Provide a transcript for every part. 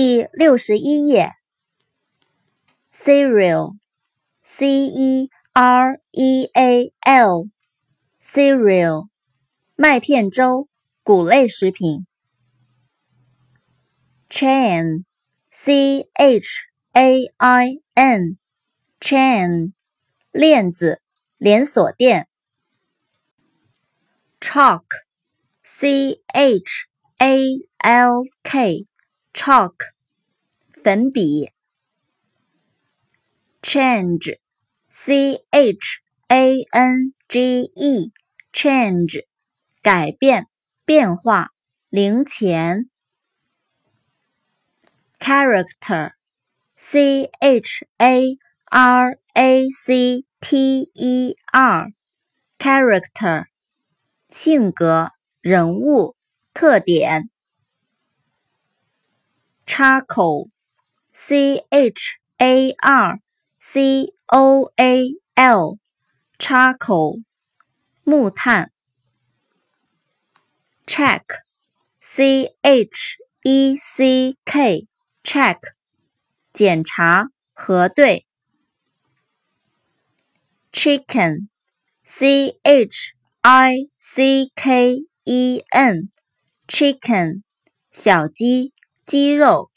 第六十一页。cereal，c e r e a l，cereal，麦片粥，谷类食品。chain，c h a i n，chain，链子，连锁店。chalk，c-h-a-l-k k，chalk，粉笔。change，c h a n g e，change，改变，变化，零钱。character，c h a r a c t e r，character，性格，人物，特点。 charcoal，c h a r c o a l，charcoal，木炭。check，c h e c k，check，检查，核对。chicken，c h i c k e n，chicken，小鸡，鸡肉。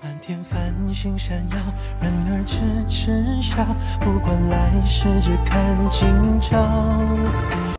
满天繁星闪耀，人儿痴痴笑，不管来世只看今朝。